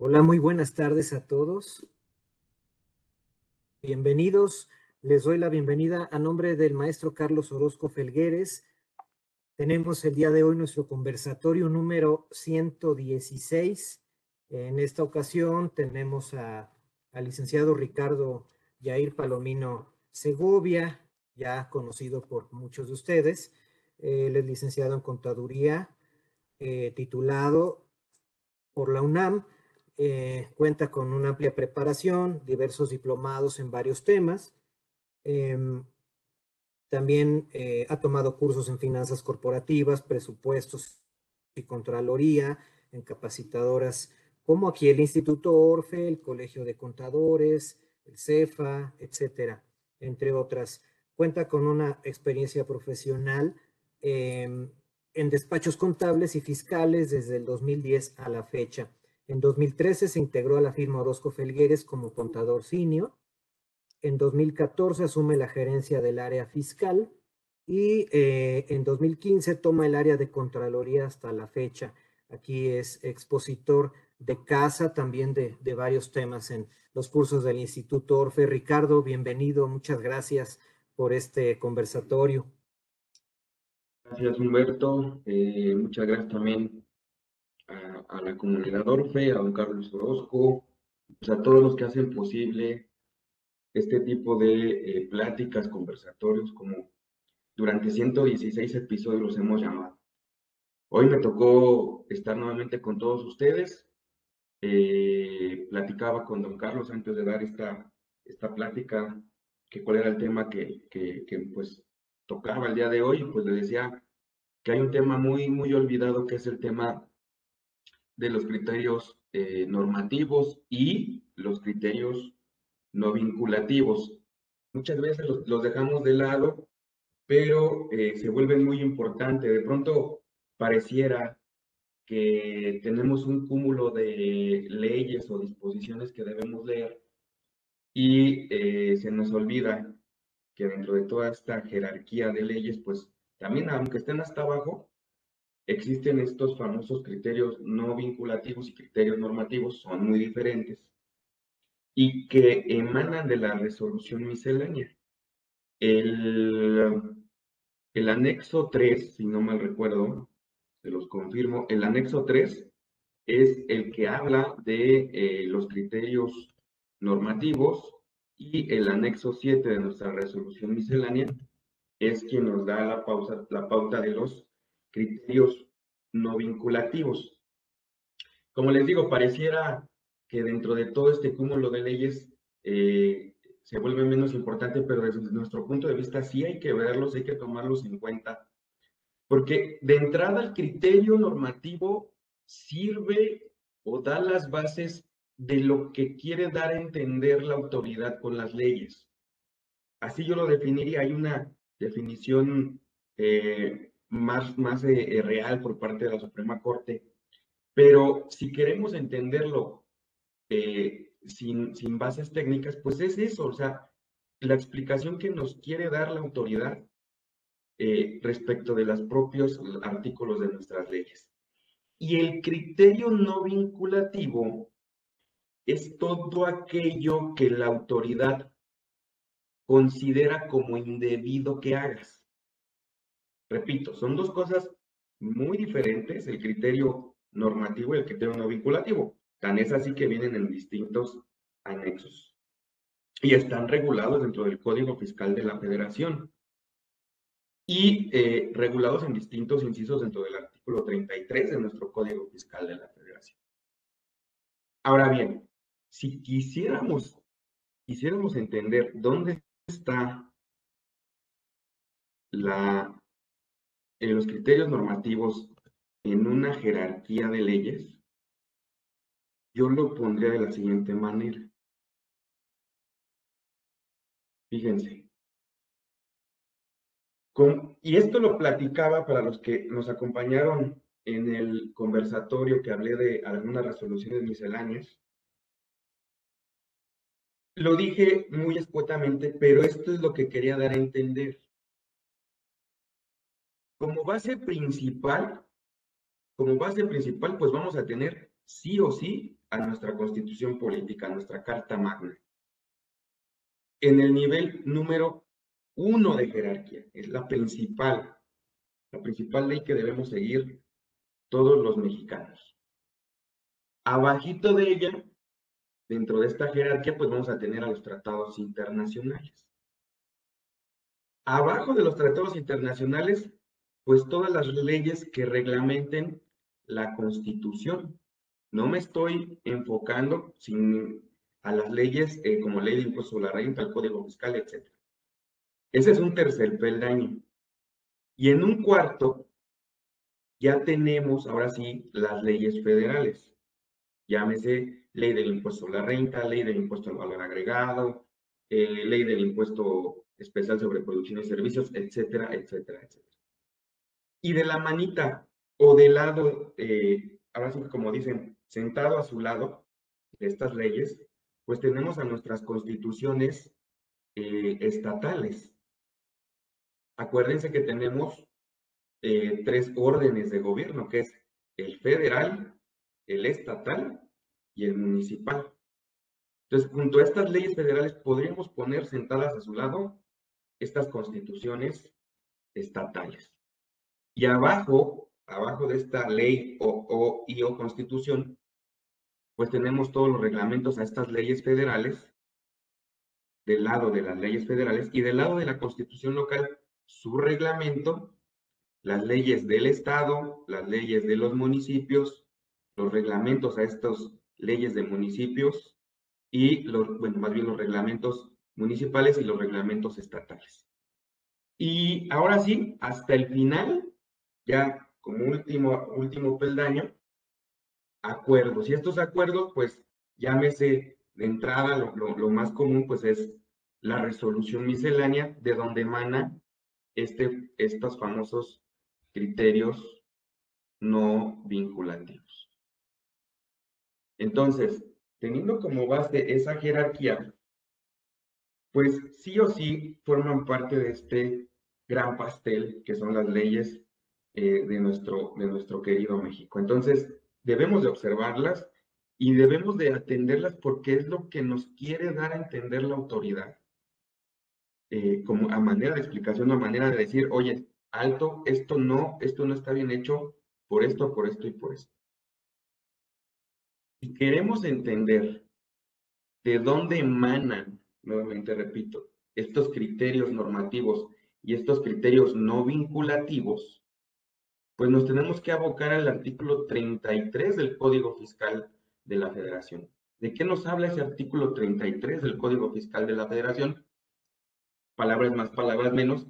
Hola, muy buenas tardes a todos. Bienvenidos. Les doy la bienvenida a nombre del maestro Carlos Orozco Felgueres. Tenemos el día de hoy nuestro conversatorio número 116. En esta ocasión tenemos al licenciado Ricardo Yair Palomino Segovia, ya conocido por muchos de ustedes. Él es licenciado en contaduría, eh, titulado por la UNAM eh, cuenta con una amplia preparación, diversos diplomados en varios temas. Em, también eh, ha tomado cursos en finanzas corporativas, presupuestos y contraloría, en capacitadoras como aquí el Instituto Orfe, el Colegio de Contadores, el CEFA, etcétera, entre otras. Cuenta con una experiencia profesional em, en despachos contables y fiscales desde el 2010 a la fecha. En 2013 se integró a la firma Orozco Felgueres como contador senior. En 2014 asume la gerencia del área fiscal y eh, en 2015 toma el área de Contraloría hasta la fecha. Aquí es expositor de casa también de, de varios temas en los cursos del Instituto Orfe. Ricardo, bienvenido. Muchas gracias por este conversatorio. Gracias, Humberto. Eh, muchas gracias también a, la comunidad Orfe, a don Carlos Orozco, pues a todos los que hacen posible este tipo de eh, pláticas, conversatorios, como durante 116 episodios los hemos llamado. Hoy me tocó estar nuevamente con todos ustedes. Eh, platicaba con don Carlos antes de dar esta, esta plática, que cuál era el tema que, que, que pues tocaba el día de hoy, pues le decía que hay un tema muy, muy olvidado que es el tema de los criterios eh, normativos y los criterios no vinculativos. Muchas veces los, dejamos de lado, pero eh, se vuelven muy importantes. De pronto pareciera que tenemos un cúmulo de leyes o disposiciones que debemos leer y eh, se nos olvida que dentro de toda esta jerarquía de leyes, pues también aunque estén hasta abajo, existen estos famosos criterios no vinculativos y criterios normativos, son muy diferentes, y que emanan de la resolución miscelánea. El, el anexo 3, si no mal recuerdo, se los confirmo, el anexo 3 es el que habla de eh, los criterios normativos y el anexo 7 de nuestra resolución miscelánea es quien nos da la, pausa, la pauta de los criterios no vinculativos. Como les digo, pareciera que dentro de todo este cúmulo de leyes eh, se vuelve menos importante, pero desde nuestro punto de vista sí hay que verlos, hay que tomarlos en cuenta, porque de entrada el criterio normativo sirve o da las bases de lo que quiere dar a entender la autoridad con las leyes. Así yo lo definiría, hay una definición eh, más, más eh, eh, real por parte de la Suprema Corte. Pero si queremos entenderlo eh, sin, sin bases técnicas, pues es eso, o sea, la explicación que nos quiere dar la autoridad respecto de los propios artículos de nuestras leyes. Y el criterio no vinculativo es todo aquello que la autoridad considera como indebido que hagas. Repito, son dos cosas muy diferentes, el criterio normativo y el criterio no vinculativo. Tan es así que vienen en distintos anexos y están regulados dentro del Código Fiscal de la Federación y eh, regulados en distintos incisos dentro del artículo 33 de nuestro Código Fiscal de la Federación. Ahora bien, si quisiéramos, quisiéramos entender dónde está la en los criterios normativos en una jerarquía de leyes, yo lo pondría de la siguiente manera. Fíjense. y esto lo platicaba para los que nos acompañaron en el conversatorio que hablé de algunas resoluciones misceláneas. Lo dije muy escuetamente, pero esto es lo que quería dar a entender. Como base principal, como base principal, pues vamos a tener sí o sí a nuestra constitución política, a nuestra Carta Magna. En el nivel número uno de jerarquía, es la principal, la principal ley que debemos seguir todos los mexicanos. Abajito de ella, dentro de esta jerarquía, pues vamos a tener a los tratados internacionales. Abajo de los tratados internacionales, pues todas las leyes que reglamenten la constitución. No me estoy enfocando sin, a las leyes eh, como ley de impuesto a la renta, el código fiscal, etc. Ese es un tercer peldaño. Y en un cuarto, ya tenemos ahora sí las leyes federales. Llámese ley del impuesto a la renta, ley del impuesto al valor agregado, eh, ley del impuesto especial sobre producción y servicios, etcétera, etcétera, etcétera. Y de la manita o del lado, eh, ahora sí como dicen, sentado a su lado de estas leyes, pues tenemos a nuestras constituciones eh, estatales. Acuérdense que tenemos eh, tres órdenes de gobierno, que es el federal, el estatal y el municipal. Entonces, junto a estas leyes federales, podríamos poner sentadas a su lado estas constituciones estatales. Y abajo, abajo de esta ley o, o constitución, pues tenemos todos los reglamentos a estas leyes federales, del lado de las leyes federales, y del lado de la constitución local, su reglamento, las leyes del estado, las leyes de los municipios, los reglamentos a estas leyes de municipios y los, bueno, más bien los reglamentos municipales y los reglamentos estatales. Y ahora sí, hasta el final, ya como último, último peldaño, acuerdos. Y estos acuerdos, pues llámese de entrada, lo, lo, más común, pues es la resolución miscelánea, de donde emana este, estos famosos criterios no vinculativos. Entonces, teniendo como base esa jerarquía, pues sí o sí forman parte de este gran pastel que son las leyes eh, de, nuestro, de nuestro querido México. Entonces, debemos de observarlas y debemos de atenderlas porque es lo que nos quiere dar a entender la autoridad. Eh, como a manera de explicación, a manera de decir, oye, alto, esto no, esto no está bien hecho por esto, por esto y por esto. Si queremos entender de dónde emanan nuevamente repito, estos criterios normativos y estos criterios no vinculativos, pues nos tenemos que abocar al artículo 33 del Código Fiscal de la Federación. ¿De qué nos habla ese artículo 33 del Código Fiscal de la Federación? Palabras más, palabras menos.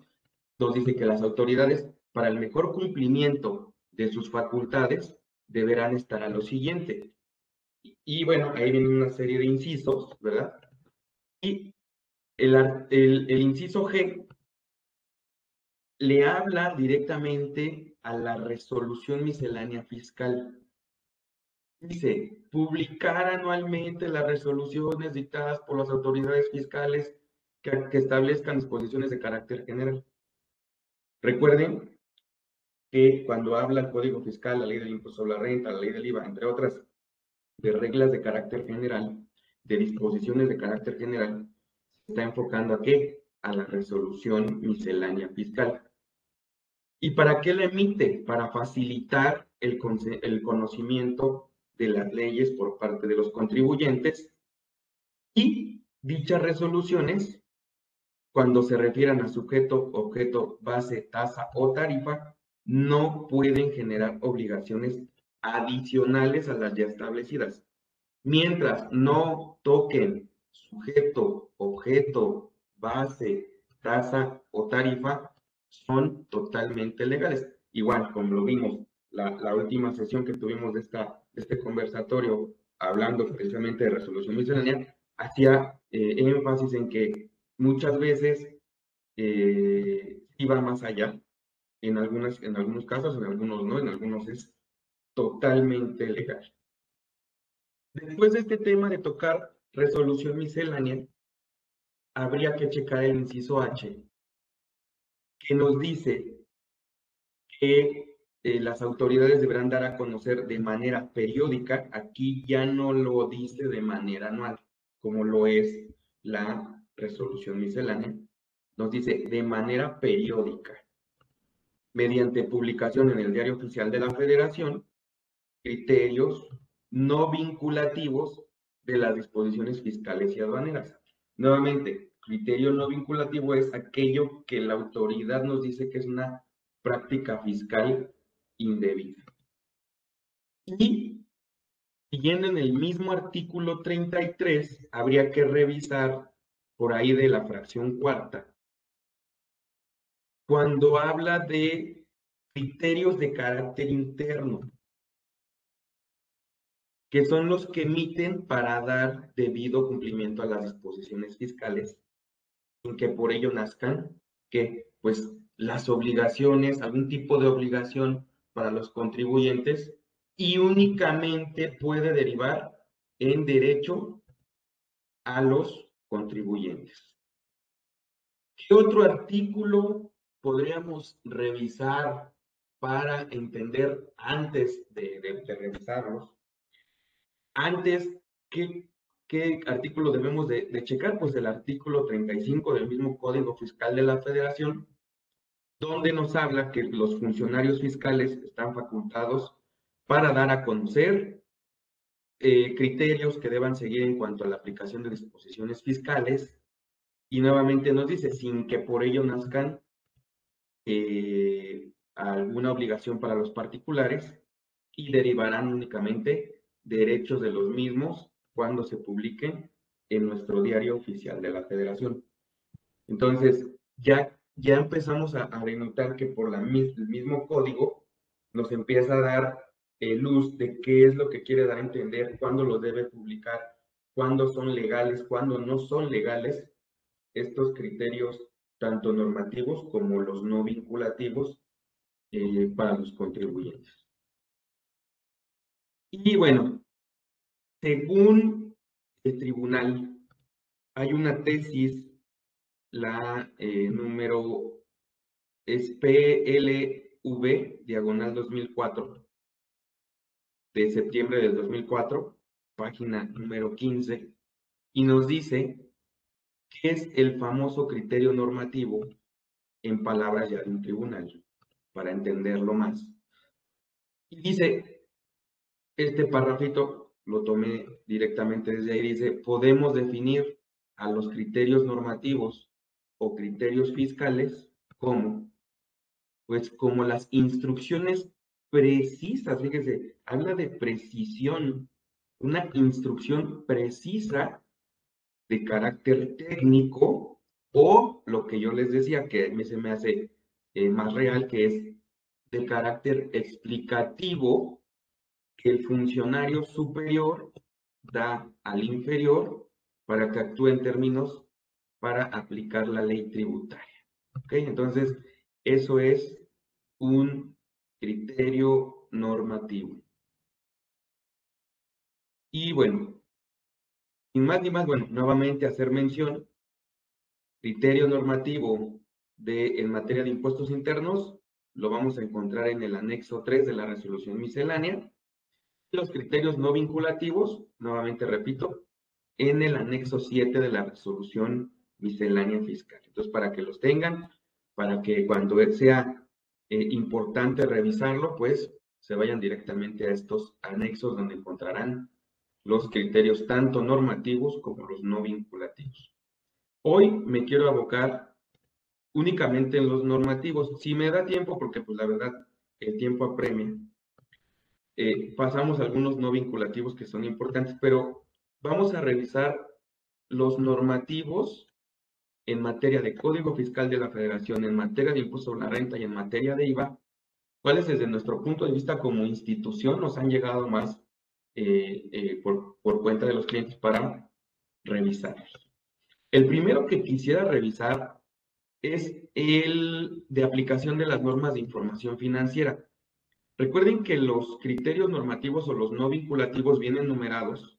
Nos dice que las autoridades, para el mejor cumplimiento de sus facultades, deberán estar a lo siguiente. Y, bueno, ahí viene una serie de incisos, ¿verdad? Y el, inciso G le habla directamente a la resolución miscelánea fiscal. Dice, publicar anualmente las resoluciones dictadas por las autoridades fiscales que, que, establezcan disposiciones de carácter general. Recuerden que cuando habla el Código Fiscal, la ley del impuesto a la renta, la ley del IVA, entre otras, de reglas de carácter general, de disposiciones de carácter general, se está enfocando a qué? A la resolución miscelánea fiscal. ¿Y para qué la emite? Para facilitar el, el conocimiento de las leyes por parte de los contribuyentes y dichas resoluciones, cuando se refieran a sujeto, objeto, base, tasa o tarifa, no pueden generar obligaciones adicionales a las ya establecidas. Mientras no toquen sujeto, objeto, base, tasa o tarifa, son totalmente legales. Igual, como lo vimos, la, última sesión que tuvimos de, esta, este conversatorio, hablando precisamente de resolución miscelánea, hacía eh, énfasis en que muchas veces eh, iba más allá, en, algunas, en algunos casos, en algunos no, en algunos es totalmente legal. Después de este tema de tocar resolución miscelánea, habría que checar el inciso H, que nos dice que eh, las autoridades deberán dar a conocer de manera periódica, aquí ya no lo dice de manera anual, como lo es la resolución miscelánea, nos dice de manera periódica, mediante publicación en el diario oficial de la federación, criterios no vinculativos de las disposiciones fiscales y aduaneras. Nuevamente, criterio no vinculativo es aquello que la autoridad nos dice que es una práctica fiscal indebida. Y siguiendo en el mismo artículo 33, habría que revisar por ahí de la fracción cuarta, cuando habla de criterios de carácter interno, que son los que emiten para dar debido cumplimiento a las disposiciones fiscales, sin que por ello nazcan que pues las obligaciones, algún tipo de obligación para los contribuyentes y únicamente puede derivar en derecho a los contribuyentes. ¿Qué otro artículo podríamos revisar para entender antes de, revisarlos? Antes, ¿qué, ¿qué, artículo debemos de, checar? Pues el artículo 35 del mismo Código Fiscal de la Federación, donde nos habla que los funcionarios fiscales están facultados para dar a conocer eh, criterios que deban seguir en cuanto a la aplicación de disposiciones fiscales y nuevamente nos dice, sin que por ello nazcan eh, alguna obligación para los particulares y derivarán únicamente derechos de los mismos cuando se publiquen en nuestro diario oficial de la federación. Entonces, ya ya empezamos a, denotar que por la, el mismo código nos empieza a dar eh, luz de qué es lo que quiere dar a entender, cuándo lo debe publicar, cuándo son legales, cuándo no son legales estos criterios, tanto normativos como los no vinculativos eh, para los contribuyentes. Y bueno, según el tribunal, hay una tesis la eh, número es PLV, diagonal 2004, de septiembre del 2004, página número 15, y nos dice qué es el famoso criterio normativo en palabras ya de un tribunal, para entenderlo más. Y dice, este párrafito lo tomé directamente desde ahí, dice, podemos definir a los criterios normativos o criterios fiscales como, pues como las instrucciones precisas, fíjese, habla de precisión, una instrucción precisa de carácter técnico o lo que yo les decía que a mí se me hace eh, más real, que es de carácter explicativo que el funcionario superior da al inferior para que actúe en términos para aplicar la ley tributaria. ¿Ok? Entonces, eso es un criterio normativo. Y bueno, sin más ni más, bueno, nuevamente hacer mención, criterio normativo de, en materia de impuestos internos, lo vamos a encontrar en el anexo 3 de la resolución miscelánea. Los criterios no vinculativos, nuevamente repito, en el anexo 7 de la resolución miscelánea fiscal. Entonces, para que los tengan, para que cuando sea eh, importante revisarlo, pues se vayan directamente a estos anexos donde encontrarán los criterios tanto normativos como los no vinculativos. Hoy me quiero abocar únicamente en los normativos. Si me da tiempo, porque pues la verdad el tiempo apremia, eh, pasamos algunos no vinculativos que son importantes, pero vamos a revisar los normativos en materia de Código Fiscal de la Federación, en materia de impuesto a la renta y en materia de IVA, cuáles desde nuestro punto de vista como institución nos han llegado más eh, eh, por, por, cuenta de los clientes para revisarlos. El primero que quisiera revisar es el de aplicación de las normas de información financiera. Recuerden que los criterios normativos o los no vinculativos vienen numerados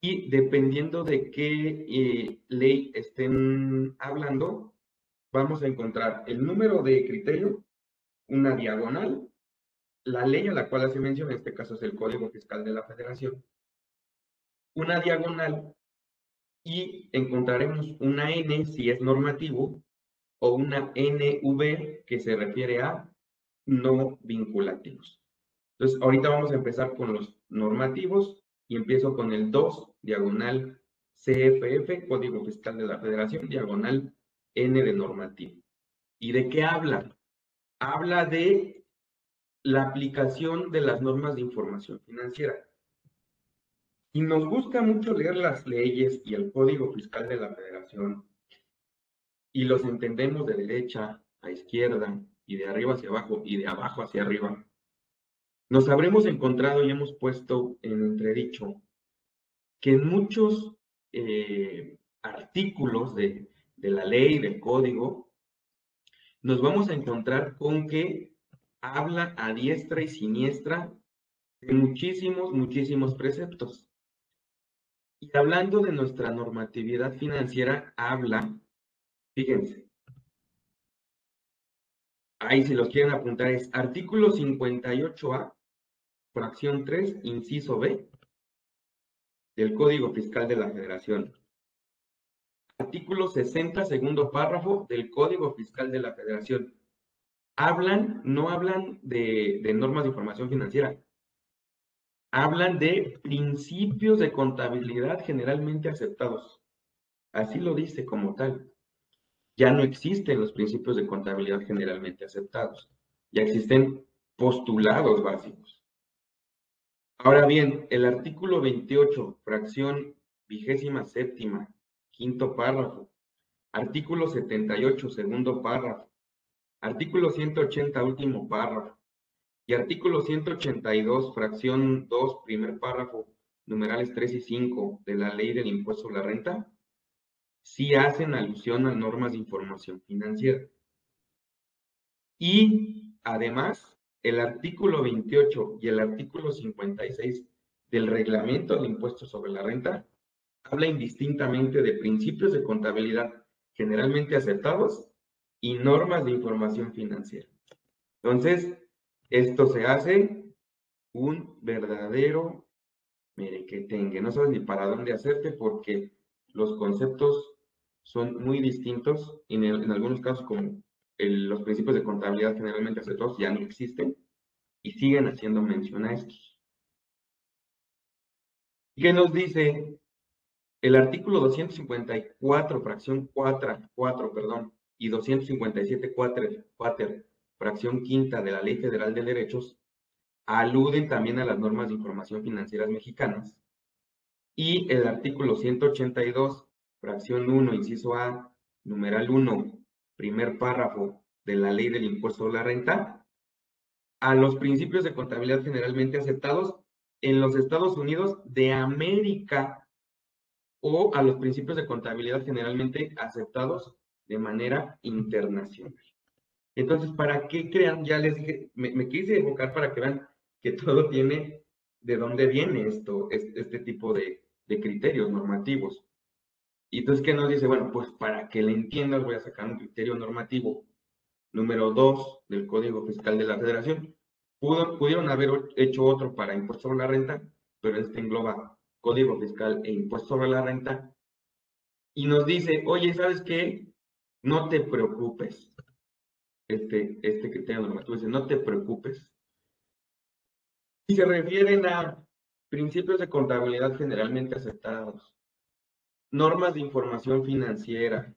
y dependiendo de qué eh, ley estén hablando, vamos a encontrar el número de criterio, una diagonal la ley a la cual hace mención, en este caso es el Código Fiscal de la Federación, una diagonal y encontraremos una N si es normativo o una NV que se refiere a no vinculativos. Entonces, ahorita vamos a empezar con los normativos y empiezo con el 2, diagonal CFF, Código Fiscal de la Federación, diagonal N de normativo. ¿Y de qué habla? Habla de la aplicación de las normas de información financiera. Y nos gusta mucho leer las leyes y el Código Fiscal de la Federación y los entendemos de derecha a izquierda y de arriba hacia abajo y de abajo hacia arriba, nos habremos encontrado y hemos puesto en entredicho que en muchos eh, artículos de, de la ley, del código, nos vamos a encontrar con que habla a diestra y siniestra de muchísimos, muchísimos preceptos. Y hablando de nuestra normatividad financiera, habla, fíjense, ahí si los quieren apuntar es artículo 58A, fracción 3, inciso B, del Código Fiscal de la Federación. Artículo 60, segundo párrafo del Código Fiscal de la Federación. Hablan, no hablan de, de normas de información financiera, hablan de principios de contabilidad generalmente aceptados. Así lo dice como tal. Ya no existen los principios de contabilidad generalmente aceptados. Ya existen postulados básicos. Ahora bien, el artículo 28, fracción vigésima séptima, quinto párrafo. Artículo 78, segundo párrafo. Artículo 180, último párrafo y artículo 182, fracción 2, primer párrafo, numerales 3 y 5 de la ley del impuesto a la renta, sí hacen alusión a normas de información financiera. Y además, el artículo 28 y el artículo 56 del reglamento del impuesto sobre la renta habla indistintamente de principios de contabilidad generalmente aceptados y normas de información financiera. Entonces, esto se hace un verdadero merequetengue. No sabes ni para dónde hacerte porque los conceptos son muy distintos y en, algunos casos como los principios de contabilidad generalmente aceptados ya no existen y siguen haciendo mención a estos. ¿Qué nos dice el artículo 254, fracción 4, 4 perdón, y 257, 4, 4 fracción quinta de la Ley Federal de Derechos, aluden también a las normas de información financieras mexicanas. Y el artículo 182, fracción 1, inciso A, numeral 1, primer párrafo de la Ley del Impuesto a la Renta, a los principios de contabilidad generalmente aceptados en los Estados Unidos de América o a los principios de contabilidad generalmente aceptados de manera internacional. Entonces, ¿para qué crean? Ya les dije, me, quise evocar para que vean que todo tiene de dónde viene esto, este, tipo de, criterios normativos. Y entonces, ¿qué nos dice? Bueno, pues para que le entiendas, voy a sacar un criterio normativo número 2 del Código Fiscal de la Federación. pudieron haber hecho otro para impuesto sobre la renta, pero este engloba Código Fiscal e impuesto sobre la renta. Y nos dice, oye, ¿sabes qué? No te preocupes este, este criterio normativo. Dice, no te preocupes. Y se refieren a principios de contabilidad generalmente aceptados, normas de información financiera,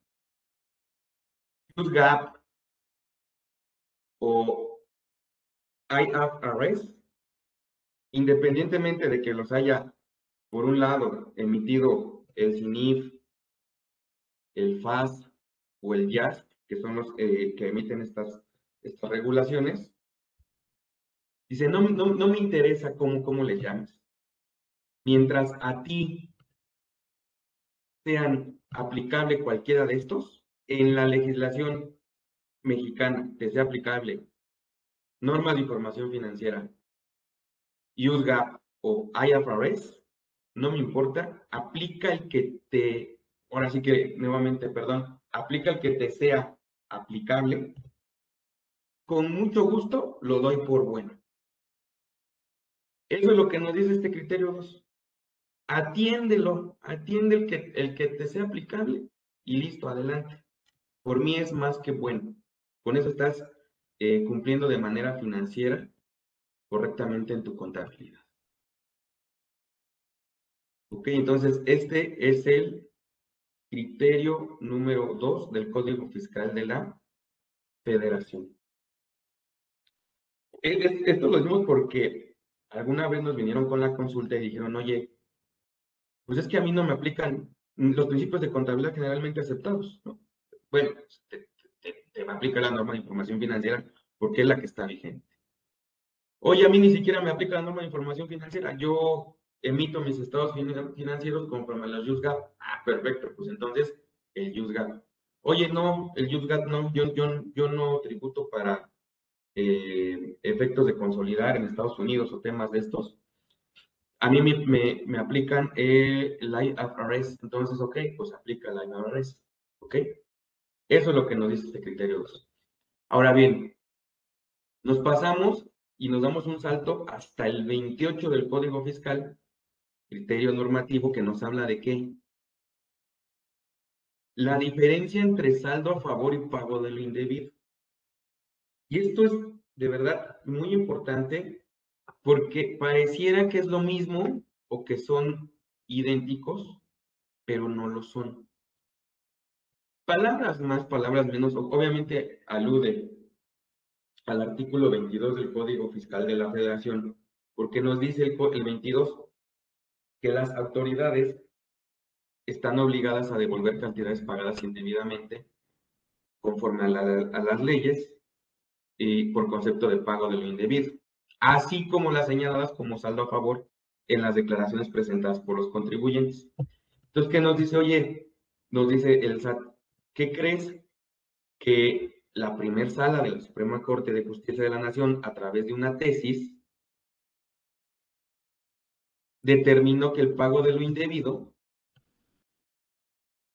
GAP o IFRS, independientemente de que los haya, por un lado, emitido el CINIF, el FAS o el YAST, que son los eh, que emiten estas, estas regulaciones, dice, no, no, no me interesa cómo, cómo le llames. Mientras a ti sean aplicable cualquiera de estos, en la legislación mexicana te sea aplicable norma de información financiera, USGAP o IFRS, no me importa, aplica el que te, ahora sí que nuevamente, perdón, aplica el que te sea aplicable, con mucho gusto lo doy por bueno. Eso es lo que nos dice este criterio 2. Atiéndelo, atiende el que, el que te sea aplicable y listo, adelante. Por mí es más que bueno. Con eso estás eh, cumpliendo de manera financiera correctamente en tu contabilidad. Ok, entonces este es el criterio número 2 del Código Fiscal de la Federación. Esto lo decimos porque alguna vez nos vinieron con la consulta y dijeron, oye, pues es que a mí no me aplican los principios de contabilidad generalmente aceptados, ¿no? Bueno, te, te, aplica la norma de información financiera porque es la que está vigente. Oye, a mí ni siquiera me aplica la norma de información financiera. Yo emito mis estados financieros conforme a los USGAP. Ah, perfecto, pues entonces el USGAP. Oye, no, el USGAP no, yo, yo, yo no tributo para eh, efectos de consolidar en Estados Unidos o temas de estos. A mí me, me, aplican el IFRS, entonces, ok, pues aplica el IFRS, ok. Eso es lo que nos dice este criterio 2. Ahora bien, nos pasamos y nos damos un salto hasta el 28 del Código Fiscal, criterio normativo que nos habla de qué? La diferencia entre saldo a favor y pago de lo indebido. Y esto es de verdad muy importante porque pareciera que es lo mismo o que son idénticos, pero no lo son. Palabras más, palabras menos, obviamente alude al artículo 22 del Código Fiscal de la Federación, porque nos dice el, el 22 que las autoridades están obligadas a devolver cantidades pagadas indebidamente conforme a, a las leyes y por concepto de pago de lo indebido, así como las señaladas como saldo a favor en las declaraciones presentadas por los contribuyentes. Entonces, ¿qué nos dice? Oye, nos dice el SAT, ¿qué crees que la primer sala de la Suprema Corte de Justicia de la Nación, a través de una tesis, determinó que el pago de lo indebido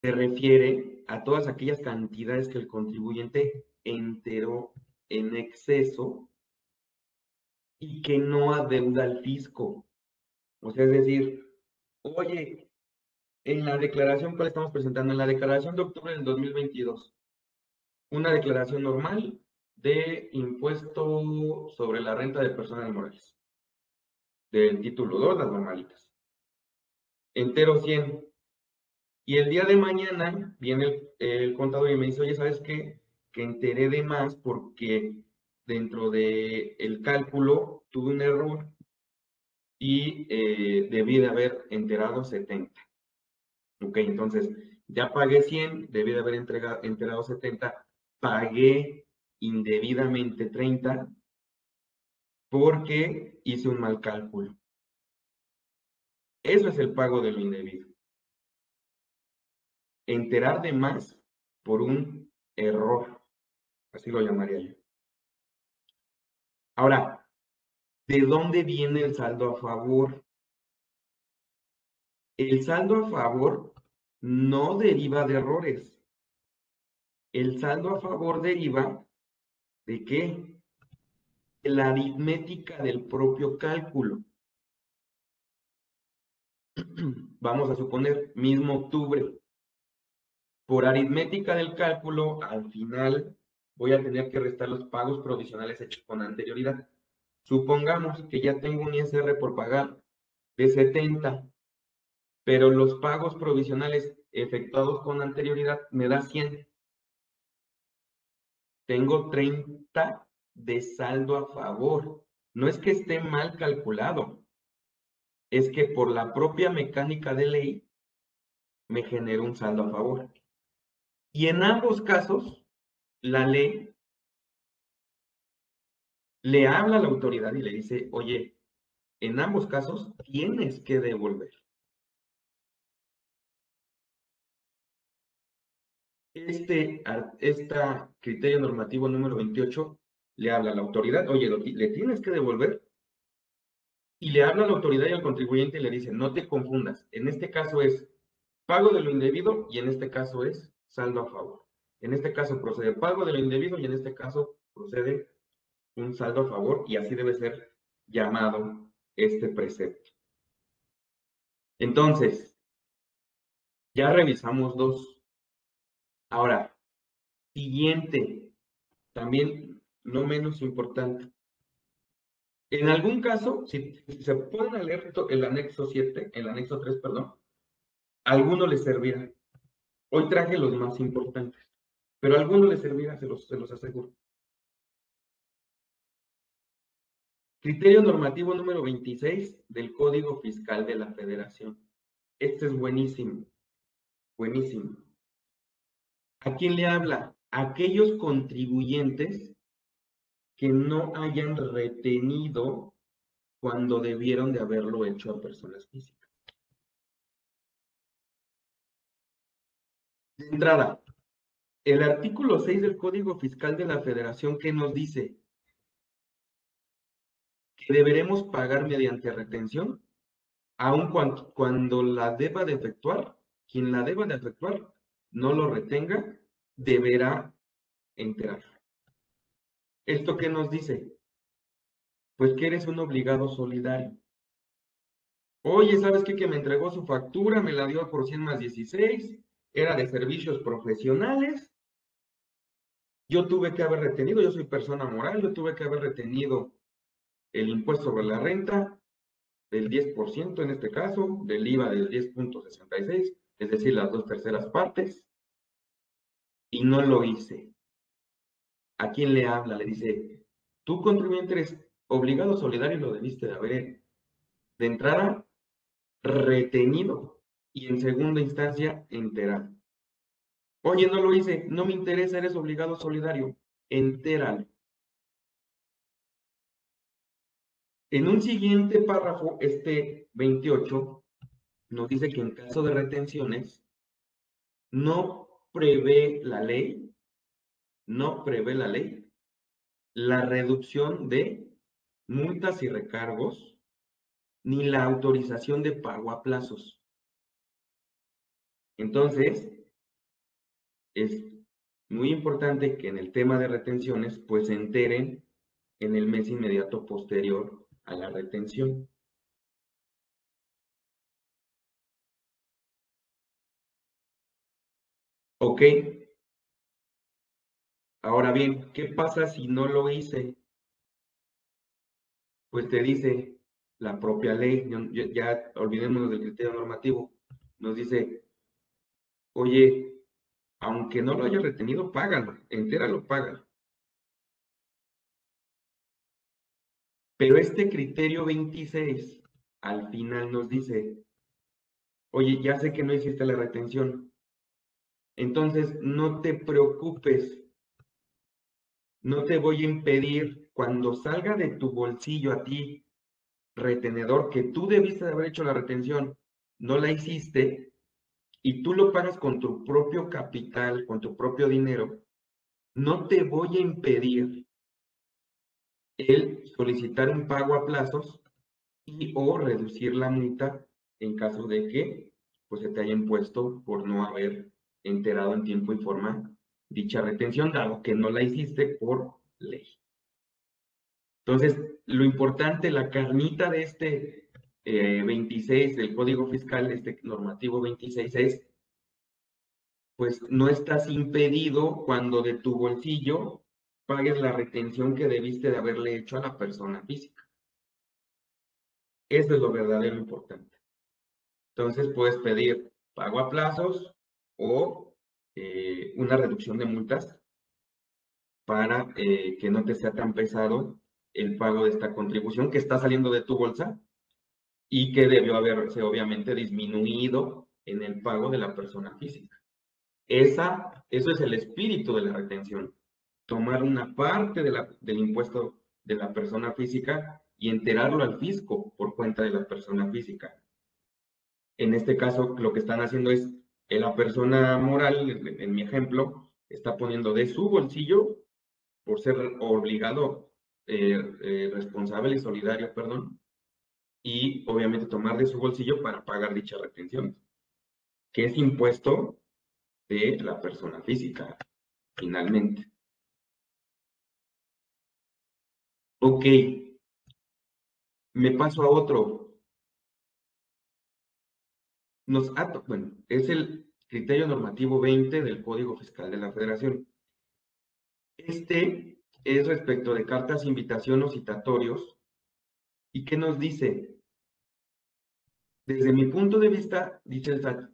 se refiere a todas aquellas cantidades que el contribuyente enteró en exceso y que no adeuda al fisco. O sea, es decir, oye, en la declaración que estamos presentando, en la declaración de octubre del 2022, una declaración normal de impuesto sobre la renta de personas morales, del título 2, las normalitas. Entero 100. Y el día de mañana viene el, el contador y me dice, oye, ¿sabes qué? que enteré de más porque dentro del el cálculo tuve un error y eh, debí de haber enterado 70. Ok, entonces ya pagué 100, debí de haber entregado, enterado 70, pagué indebidamente 30 porque hice un mal cálculo. Eso es el pago de lo indebido. Enterar de más por un error. Así lo llamaría yo. Ahora, ¿de dónde viene el saldo a favor? El saldo a favor no deriva de errores. El saldo a favor deriva de qué? De la aritmética del propio cálculo. Vamos a suponer, mismo octubre. Por aritmética del cálculo, al final voy a tener que restar los pagos provisionales hechos con anterioridad. Supongamos que ya tengo un ISR por pagar de 70, pero los pagos provisionales efectuados con anterioridad me da 100. Tengo 30 de saldo a favor. No es que esté mal calculado, es que por la propia mecánica de ley me genera un saldo a favor. Y en ambos casos, la ley le habla a la autoridad y le dice, oye, en ambos casos tienes que devolver. Este, criterio normativo número 28 le habla a la autoridad, oye, le tienes que devolver. Y le habla a la autoridad y al contribuyente y le dice, no te confundas, en este caso es pago de lo indebido y en este caso es saldo a favor. En este caso procede pago de lo indebido y en este caso procede un saldo a favor y así debe ser llamado este precepto. Entonces, ya revisamos dos. Ahora, siguiente, también no menos importante. En algún caso, si, se pueden leer el anexo 7, el anexo 3, perdón, alguno les servirá. Hoy traje los más importantes, pero alguno les servirá, se los, se los aseguro. Criterio normativo número 26 del Código Fiscal de la Federación. Este es buenísimo, buenísimo. ¿A quién le habla? aquellos contribuyentes que no hayan retenido cuando debieron de haberlo hecho a personas físicas. De entrada, el artículo 6 del Código Fiscal de la Federación que nos dice que deberemos pagar mediante retención, aun cuando, cuando la deba de efectuar, quien la deba de efectuar no lo retenga, deberá enterar. ¿Esto qué nos dice? Pues que eres un obligado solidario. Oye, ¿sabes qué? Que me entregó su factura, me la dio por 100 más 16, era de servicios profesionales. Yo tuve que haber retenido, yo soy persona moral, yo tuve que haber retenido el impuesto sobre la renta del 10% en este caso, del IVA del 10.66, es decir, las dos terceras partes, y no lo hice. ¿A quién le habla? Le dice, tú contribuyente eres obligado solidario y lo debiste de haber de entrada retenido y en segunda instancia enterado. Oye, no lo hice, no me interesa, eres obligado solidario, entéralo. En un siguiente párrafo, este 28, nos dice que en caso de retenciones, no prevé la ley, no prevé la ley, la reducción de multas y recargos, ni la autorización de pago a plazos. Entonces, es muy importante que en el tema de retenciones, pues se enteren en el mes inmediato posterior a la retención. Ok. Ahora bien, ¿qué pasa si no lo hice? Pues te dice la propia ley, ya, olvidémonos del criterio normativo, nos dice, oye, aunque no lo haya retenido, págalo, entéralo, págalo. Pero este criterio 26 al final nos dice, oye, ya sé que no hiciste la retención, entonces, no te preocupes. No te voy a impedir cuando salga de tu bolsillo a ti, retenedor, que tú debiste de haber hecho la retención, no la hiciste, y tú lo pagas con tu propio capital, con tu propio dinero, no te voy a impedir el solicitar un pago a plazos y o reducir la multa en caso de que pues se te haya impuesto por no haber enterado en tiempo y forma dicha retención, dado que no la hiciste por ley. Entonces, lo importante, la carnita de este 26 eh, del Código Fiscal, este normativo 26 es, pues no estás impedido cuando de tu bolsillo pagues la retención que debiste de haberle hecho a la persona física. Eso es lo verdadero importante. Entonces puedes pedir pago a plazos, o eh, una reducción de multas para eh, que no te sea tan pesado el pago de esta contribución que está saliendo de tu bolsa y que debió haberse obviamente disminuido en el pago de la persona física. Esa, eso es el espíritu de la retención. Tomar una parte del impuesto de la persona física y enterarlo al fisco por cuenta de la persona física. En este caso, lo que están haciendo es la persona moral, en mi ejemplo, está poniendo de su bolsillo por ser obligado, eh, eh, responsable y solidario, perdón, y obviamente tomar de su bolsillo para pagar dicha retención, que es impuesto de la persona física, finalmente. Ok. Me paso a otro. Nos bueno, es el criterio normativo 20 del Código Fiscal de la Federación. Este es respecto de cartas, invitación o citatorios. ¿Y qué nos dice? Desde mi punto de vista, dice el SAT,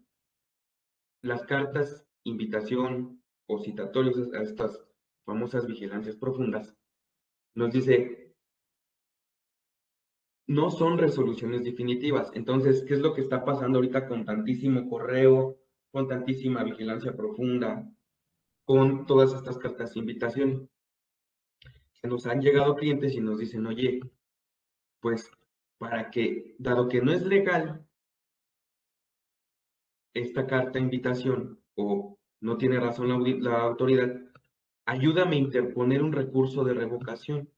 las cartas, invitación o citatorios a estas famosas vigilancias profundas, nos dice, no son resoluciones definitivas. Entonces, ¿qué es lo que está pasando ahorita con tantísimo correo, con tantísima vigilancia profunda, con todas estas cartas de invitación? Que nos han llegado clientes y nos dicen, oye, pues para que, dado que no es legal esta carta de invitación o no tiene razón la, autoridad, ayúdame a interponer un recurso de revocación.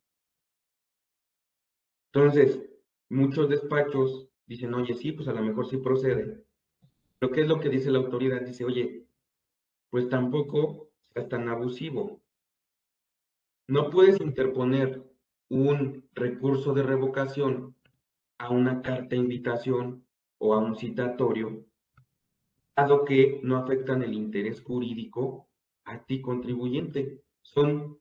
Entonces, muchos despachos dicen, oye, sí, pues a lo mejor sí procede. Pero ¿qué es lo que dice la autoridad? Dice, oye, pues tampoco es tan abusivo. No puedes interponer un recurso de revocación a una carta de invitación o a un citatorio, dado que no afectan el interés jurídico a ti contribuyente. Son,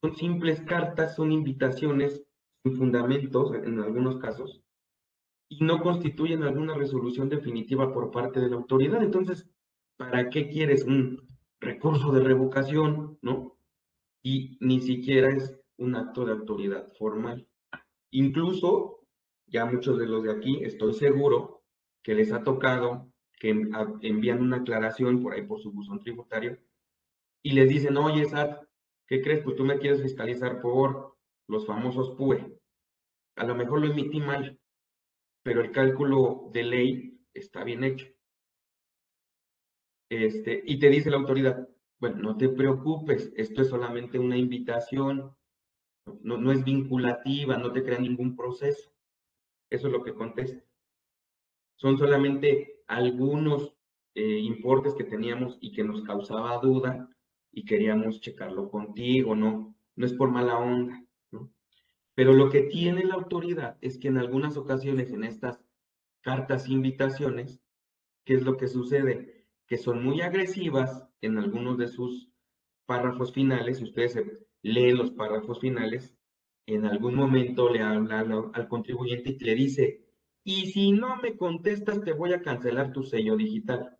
son simples cartas, son invitaciones sin fundamentos en algunos casos y no constituyen alguna resolución definitiva por parte de la autoridad. Entonces, ¿para qué quieres un recurso de revocación, no? Y ni siquiera es un acto de autoridad formal. Incluso, ya muchos de los de aquí, estoy seguro que les ha tocado que envían una aclaración por ahí por su buzón tributario y les dicen, oye, SAT, ¿qué crees? Pues tú me quieres fiscalizar por los famosos PUE. A lo mejor lo emití mal, pero el cálculo de ley está bien hecho. Este, y te dice la autoridad, bueno, no te preocupes, esto es solamente una invitación, no, no es vinculativa, no te crea ningún proceso. Eso es lo que contesta. Son solamente algunos eh, importes que teníamos y que nos causaba duda y queríamos checarlo contigo, no, no es por mala onda, ¿no? Pero lo que tiene la autoridad es que en algunas ocasiones en estas cartas invitaciones, ¿qué es lo que sucede? Que son muy agresivas en algunos de sus párrafos finales, si ustedes leen los párrafos finales, en algún momento le habla al contribuyente y le dice, y si no me contestas, te voy a cancelar tu sello digital.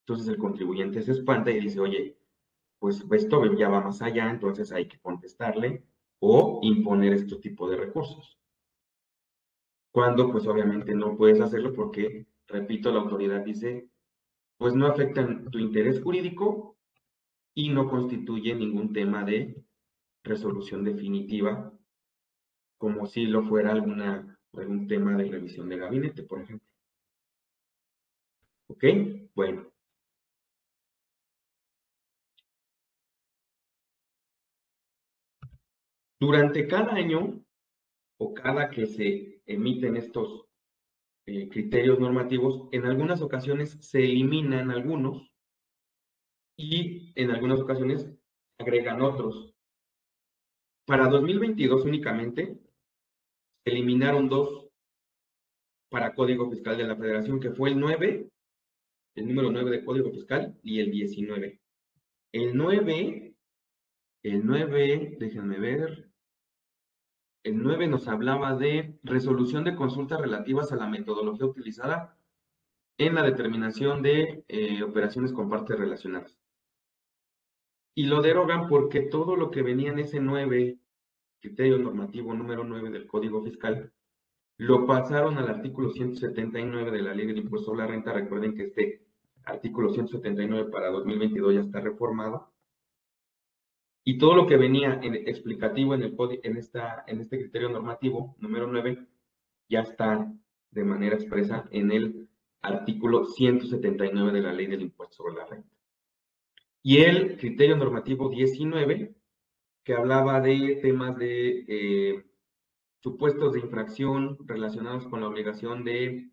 Entonces el contribuyente se espanta y dice, oye, pues esto ya va más allá, entonces hay que contestarle o imponer este tipo de recursos. Cuando pues obviamente no puedes hacerlo porque, repito, la autoridad dice, pues no afectan tu interés jurídico y no constituye ningún tema de resolución definitiva, como si lo fuera alguna, algún tema de revisión de gabinete, por ejemplo. ¿Ok? Bueno. Durante cada año o cada que se emiten estos eh, criterios normativos, en algunas ocasiones se eliminan algunos y en algunas ocasiones agregan otros. Para 2022 únicamente eliminaron dos para Código Fiscal de la Federación, que fue el 9, el número 9 de Código Fiscal y el 19. El 9, el 9, déjenme ver, el 9 nos hablaba de resolución de consultas relativas a la metodología utilizada en la determinación de eh, operaciones con partes relacionadas. Y lo derogan porque todo lo que venía en ese 9, criterio normativo número 9 del Código Fiscal, lo pasaron al artículo 179 de la Ley del Impuesto a la Renta. Recuerden que este artículo 179 para 2022 ya está reformado y todo lo que venía en explicativo en, el, en, esta, en este criterio normativo número 9 ya está de manera expresa en el artículo 179 de la ley del impuesto sobre la renta. Y el criterio normativo 19, que hablaba de temas de eh, supuestos de infracción relacionados con la obligación de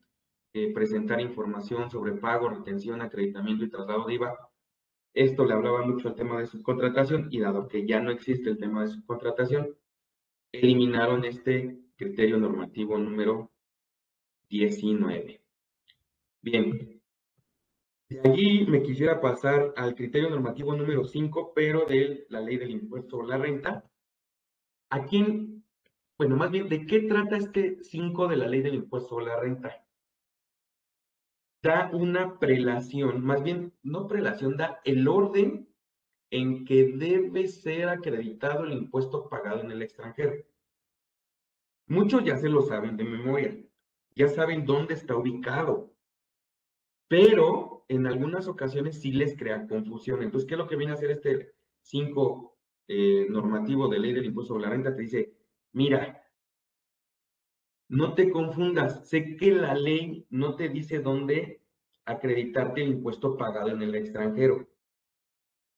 eh, presentar información sobre pago, retención, acreditamiento y traslado de IVA esto le hablaba mucho al tema de subcontratación y dado que ya no existe el tema de subcontratación, eliminaron este criterio normativo número 19. Bien, de allí me quisiera pasar al criterio normativo número 5, pero de la ley del impuesto sobre la renta. ¿A quién, bueno, más bien, de qué trata este 5 de la ley del impuesto sobre la renta? Da una prelación, más bien, no prelación, da el orden en que debe ser acreditado el impuesto pagado en el extranjero. Muchos ya se lo saben de memoria, ya saben dónde está ubicado, pero en algunas ocasiones sí les crea confusión. Entonces, ¿qué es lo que viene a hacer este 5 eh, normativo de ley del impuesto sobre la renta? Te dice, mira, no te confundas, sé que la ley no te dice dónde acreditarte el impuesto pagado en el extranjero,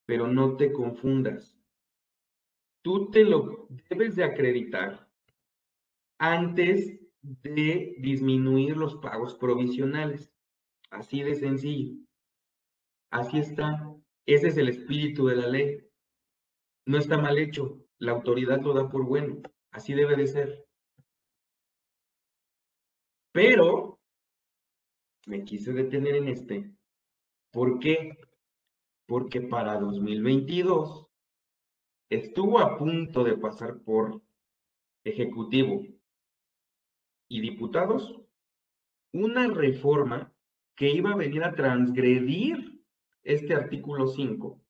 pero no te confundas. Tú te lo debes de acreditar antes de disminuir los pagos provisionales. Así de sencillo. Así está. Ese es el espíritu de la ley. No está mal hecho. La autoridad lo da por bueno. Así debe de ser. Pero me quise detener en este. ¿Por qué? Porque para 2022 estuvo a punto de pasar por Ejecutivo y diputados una reforma que iba a venir a transgredir este artículo 5.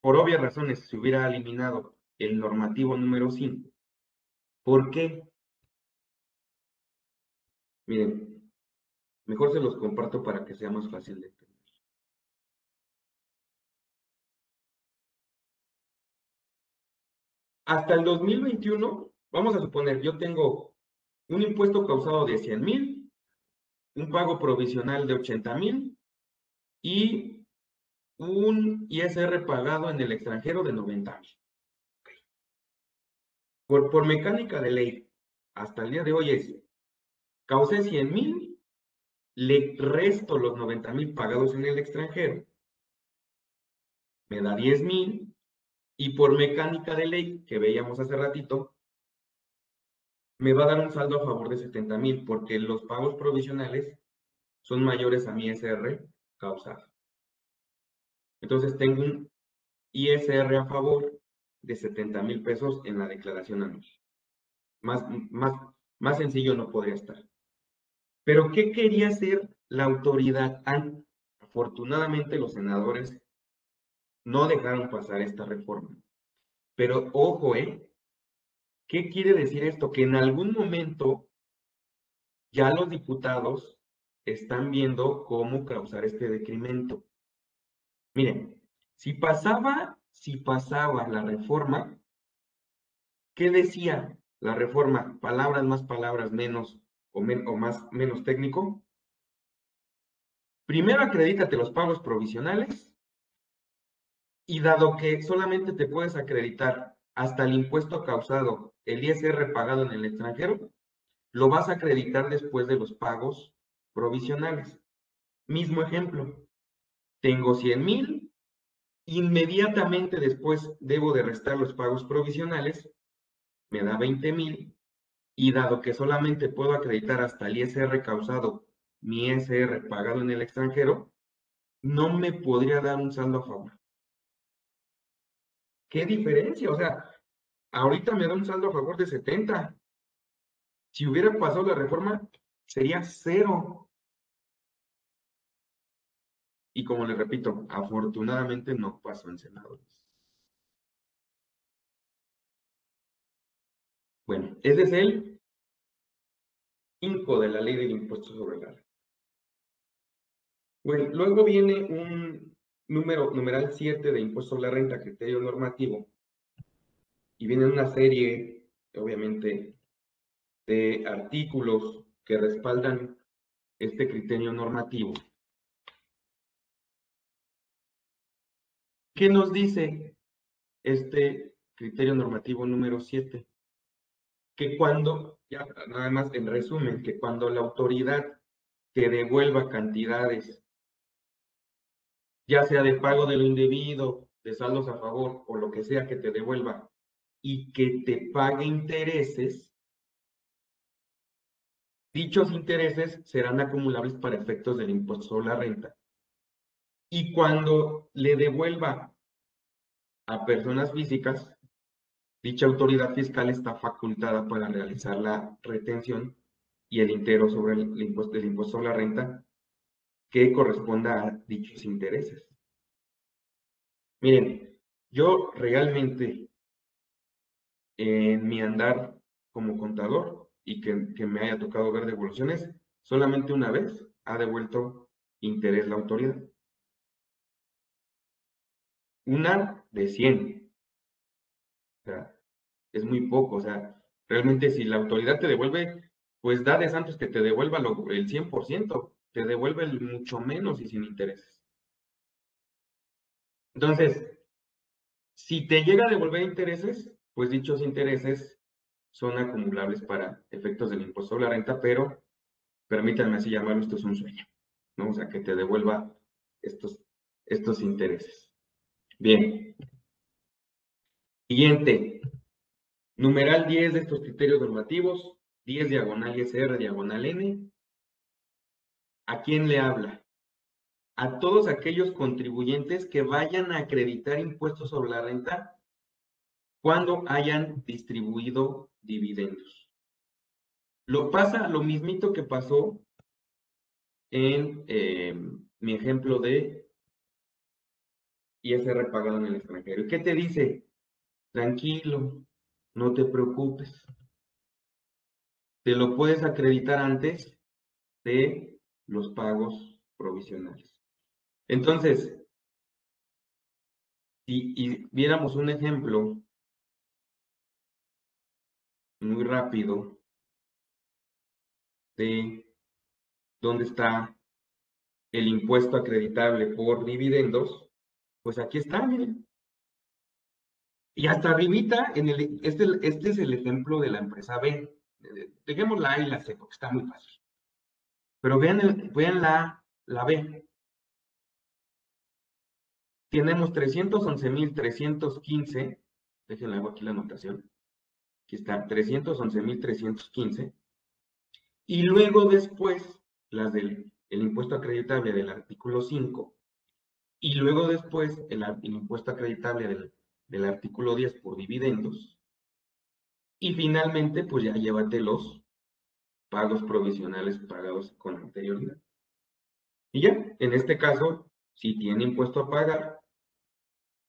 Por obvias razones se hubiera eliminado el normativo número 5. ¿Por qué? Miren, mejor se los comparto para que sea más fácil de entender. Hasta el 2021, vamos a suponer, yo tengo un impuesto causado de 100 mil, un pago provisional de 80 mil y un ISR pagado en el extranjero de 90 mil. Por, por mecánica de ley, hasta el día de hoy es, causé 100 mil, le resto los 90 mil pagados en el extranjero, me da 10 mil, y por mecánica de ley, que veíamos hace ratito, me va a dar un saldo a favor de 70 mil porque los pagos provisionales son mayores a mi ISR causado. Entonces tengo un ISR a favor de 70 mil pesos en la declaración anual. Más, más, más sencillo no podría estar. Pero ¿qué quería hacer la autoridad? Afortunadamente los senadores no dejaron pasar esta reforma. Pero ojo, ¿eh? ¿Qué quiere decir esto? Que en algún momento ya los diputados están viendo cómo causar este decremento. Miren, si pasaba, si pasaba la reforma, ¿qué decía la reforma? Palabras más palabras menos o, o más menos técnico. Primero acredítate los pagos provisionales y dado que solamente te puedes acreditar hasta el impuesto causado, el ISR pagado en el extranjero, lo vas a acreditar después de los pagos provisionales. Mismo ejemplo, tengo 100 mil, inmediatamente después debo de restar los pagos provisionales, me da 20 mil, y dado que solamente puedo acreditar hasta el ISR causado, mi ISR pagado en el extranjero, no me podría dar un saldo a favor. ¿Qué diferencia? O sea, ahorita me da un saldo a favor de 70. Si hubiera pasado la reforma, sería cero. Y como le repito, afortunadamente no pasó en senadores. Bueno, ese es el 5 de la ley del impuesto sobre la Bueno, luego viene un número, numeral 7 de impuesto sobre la renta, criterio normativo, y viene una serie, obviamente, de artículos que respaldan este criterio normativo. ¿Qué nos dice este criterio normativo número 7? Que cuando, ya nada más en resumen, que cuando la autoridad te devuelva cantidades ya sea de pago de lo indebido, de saldos a favor o lo que sea que te devuelva y que te pague intereses, dichos intereses serán acumulables para efectos del impuesto sobre la renta. Y cuando le devuelva a personas físicas, dicha autoridad fiscal está facultada para realizar la retención y el intero sobre el, impuesto, el impuesto sobre la renta que corresponda a dichos intereses. Miren, yo realmente en mi andar como contador y que, me haya tocado ver devoluciones, solamente una vez ha devuelto interés la autoridad. Una de 100. O sea, es muy poco. O sea, realmente si la autoridad te devuelve, pues da de santos que te devuelva lo, el 100%, te devuelve el mucho menos y sin intereses. Entonces, si te llega a devolver intereses, pues dichos intereses son acumulables para efectos del impuesto sobre la renta, pero permítanme así llamarlo, esto es un sueño, ¿no? O sea, que te devuelva estos, estos intereses. Bien. Siguiente. Numeral 10 de estos criterios normativos, 10 diagonal ISR diagonal N. ¿A quién le habla? A todos aquellos contribuyentes que vayan a acreditar impuestos sobre la renta cuando hayan distribuido dividendos. Lo pasa lo mismito que pasó en eh, mi ejemplo de ISR pagado en el extranjero. ¿Y qué te dice? Tranquilo, no te preocupes. Te lo puedes acreditar antes de los pagos provisionales. Entonces, si viéramos un ejemplo muy rápido de dónde está el impuesto acreditable por dividendos, pues aquí está, miren. Y hasta arribita, en el, este, este es el ejemplo de la empresa B. Dejemos la A y la C porque está muy fácil. Pero vean, vean la, la B. Tenemos 311.315. Déjenle hago aquí la anotación. Aquí está, 311.315. Y luego después, las del el impuesto acreditable del artículo 5, y luego después el, impuesto acreditable del, del, artículo 10 por dividendos. Y finalmente, pues ya llévate los pagos provisionales pagados con anterioridad. Y ya, en este caso, sí tiene impuesto a pagar,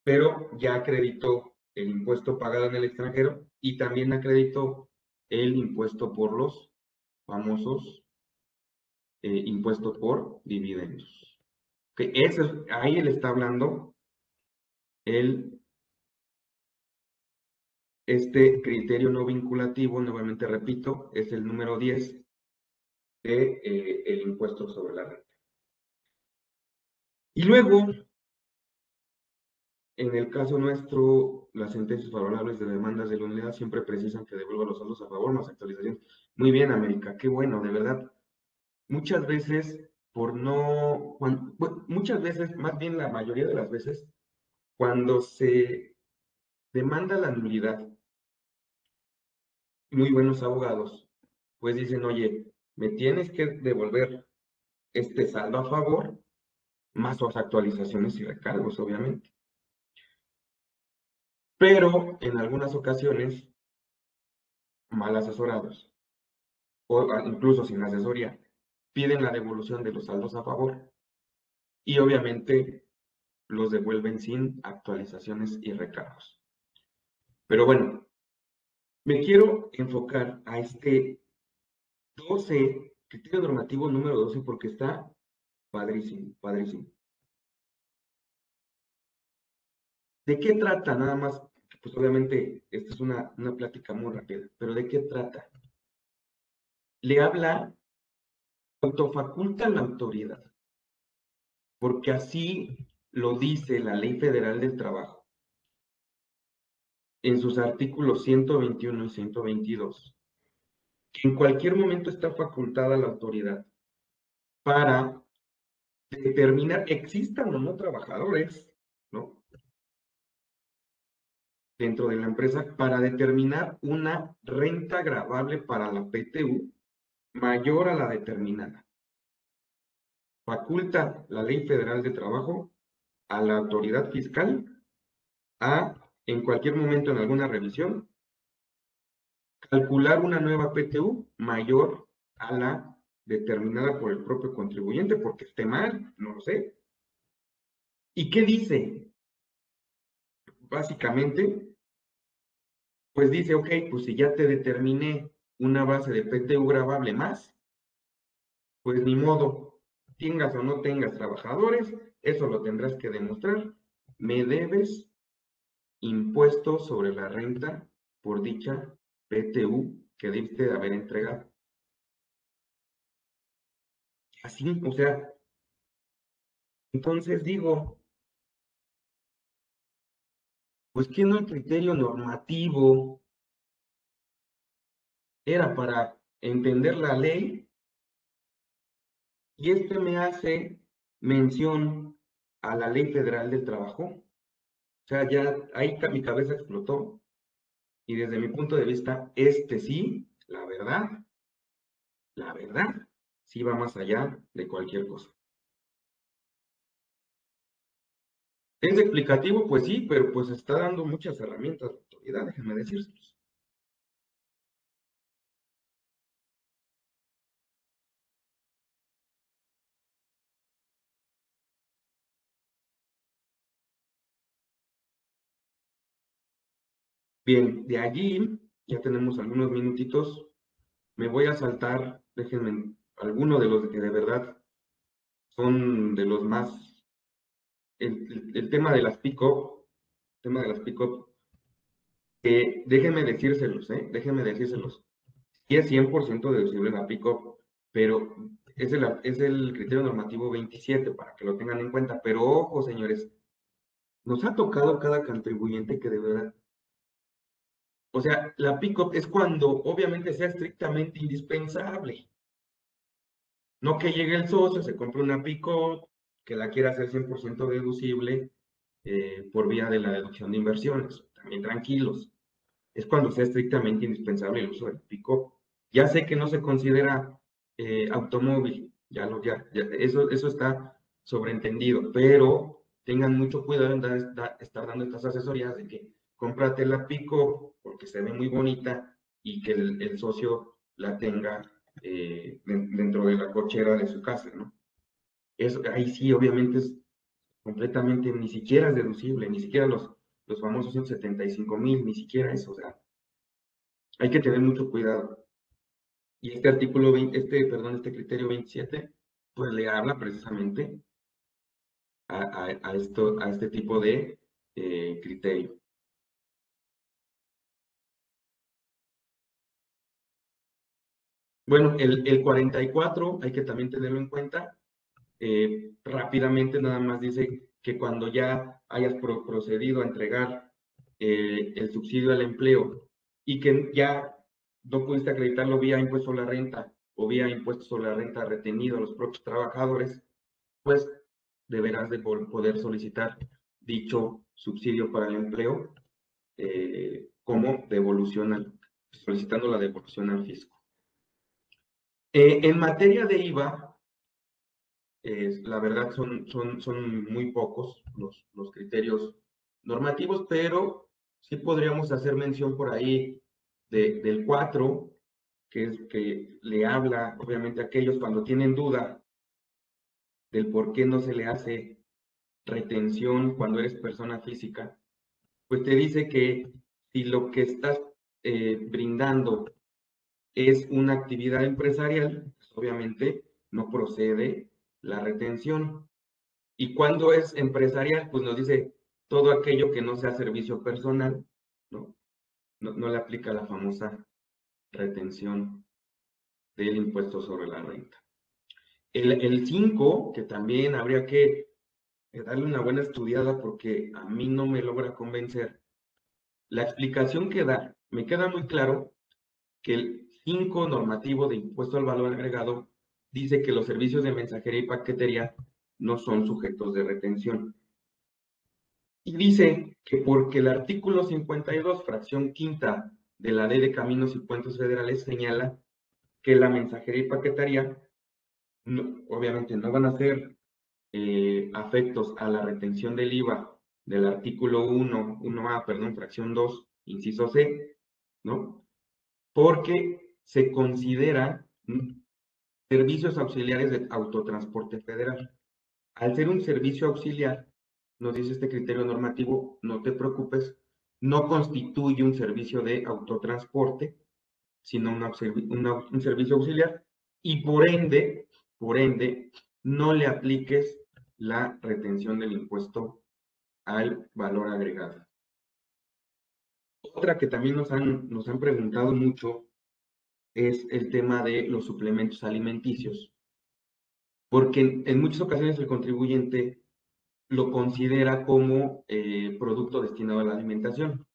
pero ya acreditó el impuesto pagado en el extranjero y también acreditó el impuesto por los famosos eh, impuestos por dividendos ahí él está hablando el, este criterio no vinculativo, nuevamente repito, es el número 10 de eh, impuesto sobre la renta. Y luego, en el caso nuestro, las sentencias favorables de demandas de la unidad siempre precisan que devuelva los saldos a favor más actualización. Muy bien, América, qué bueno, de verdad. Muchas veces por no, muchas veces, más bien la mayoría de las veces, cuando se demanda la nulidad, muy buenos abogados, pues dicen, oye, me tienes que devolver este saldo a favor, más sus actualizaciones y recargos, obviamente. Pero en algunas ocasiones, mal asesorados, o incluso sin asesoría, piden la devolución de los saldos a favor y obviamente los devuelven sin actualizaciones y recargos. Pero bueno, me quiero enfocar a este 12, criterio normativo número 12, porque está padrísimo, padrísimo. ¿De qué trata? Nada más, pues obviamente, esta es una, una plática muy rápida, pero ¿de qué trata? Le habla autofaculta la autoridad, porque así lo dice la Ley Federal del Trabajo en sus artículos 121 y 122, que en cualquier momento está facultada la autoridad para determinar, existan o no trabajadores, ¿no? Dentro de la empresa, para determinar una renta agravable para la PTU mayor a la determinada. Faculta la Ley Federal de Trabajo a la autoridad fiscal a, en cualquier momento en alguna revisión, calcular una nueva PTU mayor a la determinada por el propio contribuyente, porque esté mal, no lo sé. ¿Y qué dice? Básicamente, pues dice, ok, pues si ya te determiné una base de PTU grabable más, pues ni modo, tengas o no tengas trabajadores, eso lo tendrás que demostrar. Me debes impuestos sobre la renta por dicha PTU que debiste de haber entregado. Así, o sea, entonces digo, pues que no el criterio normativo era para entender la ley y este me hace mención a la ley federal del trabajo. O sea, ya ahí mi cabeza explotó y desde mi punto de vista, este sí, la verdad, la verdad, sí va más allá de cualquier cosa. ¿Es explicativo? Pues sí, pero pues está dando muchas herramientas de autoridad, déjenme decírselos. Bien, de allí ya tenemos algunos minutitos. Me voy a saltar, déjenme algunos de los que de verdad son de los más... El, tema de las pick-up, tema de las pick-up, eh, déjenme decírselos, ¿eh? Déjenme decírselos. Sí es 100% deducible la pick-up, pero es el, es el criterio normativo 27 para que lo tengan en cuenta. Pero ojo, señores, nos ha tocado cada contribuyente que de verdad o sea, la pick-up es cuando obviamente sea estrictamente indispensable. No que llegue el socio, se compre una pick-up, que la quiera hacer 100% deducible eh, por vía de la deducción de inversiones. También tranquilos. Es cuando sea estrictamente indispensable el uso del pick-up. Ya sé que no se considera eh, automóvil, ya lo, ya, eso, eso está sobreentendido, pero tengan mucho cuidado en estar dando estas asesorías de que cómprate la pico porque se ve muy bonita y que el, socio la tenga eh, dentro de la cochera de su casa, ¿no? Eso, ahí sí, obviamente es completamente, ni siquiera es deducible, ni siquiera los, los famosos 175 mil, ni siquiera eso, o sea, hay que tener mucho cuidado. Y este artículo, 20, este, perdón, este criterio 27, pues le habla precisamente a, a, esto, a este tipo de eh, criterio. Bueno, el, el 44 hay que también tenerlo en cuenta. Eh, rápidamente nada más dice que cuando ya hayas procedido a entregar eh, el subsidio al empleo y que ya no pudiste acreditarlo vía impuesto a la renta o vía impuesto sobre la renta retenido a los propios trabajadores, pues deberás de poder solicitar dicho subsidio para el empleo eh, como devolución solicitando la devolución al fisco. Eh, en materia de IVA, la verdad son, son, son muy pocos los, los criterios normativos, pero sí podríamos hacer mención por ahí del 4, que es que le habla, obviamente, a aquellos cuando tienen duda del por qué no se le hace retención cuando eres persona física, pues te dice que si lo que estás eh, brindando es una actividad empresarial, pues, obviamente no procede la retención. Y cuando es empresarial, pues nos dice todo aquello que no sea servicio personal, ¿no? No, le aplica la famosa retención del impuesto sobre la renta. El 5, que también habría que darle una buena estudiada porque a mí no me logra convencer, la explicación que da, me queda muy claro que el 5 normativo de impuesto al valor agregado dice que los servicios de mensajería y paquetería no son sujetos de retención. Y dice que porque el artículo 52, fracción quinta de la Ley de Caminos y Puentes Federales señala que la mensajería y paquetería obviamente no van a ser eh, afectos a la retención del IVA del artículo 1, 1A, perdón, fracción 2, inciso C, ¿no? Porque se consideran servicios auxiliares de autotransporte federal. Al ser un servicio auxiliar, nos dice este criterio normativo, no te preocupes, no constituye un servicio de autotransporte, sino un servicio auxiliar, y por ende, por ende, no le apliques la retención del impuesto al valor agregado. Otra que también nos han, nos han preguntado mucho es el tema de los suplementos alimenticios, porque en, muchas ocasiones el contribuyente lo considera como eh, producto destinado a la alimentación,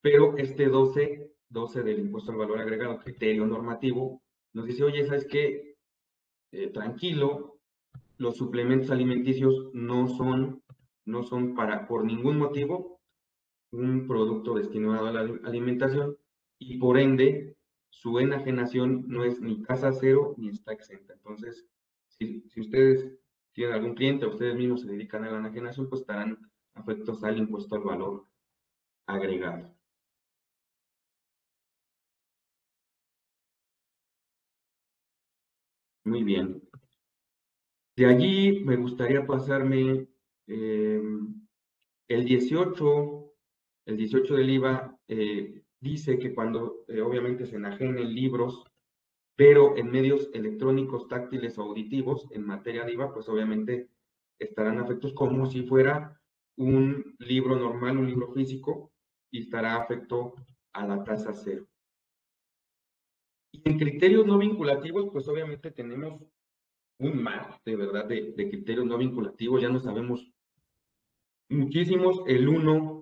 pero este 12, 12 del impuesto al valor agregado, criterio normativo, nos dice, oye, ¿sabes qué? Eh, tranquilo, los suplementos alimenticios no son, no son para, por ningún motivo, un producto destinado a la alimentación y por ende su enajenación no es ni tasa cero ni está exenta. Entonces, si, ustedes tienen algún cliente ustedes mismos se dedican a la enajenación, pues estarán afectos al impuesto al valor agregado. Muy bien. De allí me gustaría pasarme eh, el 18, el 18 del IVA eh, dice que cuando eh, obviamente se enajenen libros, pero en medios electrónicos, táctiles o auditivos, en materia de IVA, pues obviamente estarán afectos como si fuera un libro normal, un libro físico, y estará afecto a la tasa cero. Y en criterios no vinculativos, pues obviamente tenemos un mar de verdad de, criterios no vinculativos, ya no sabemos muchísimos. El uno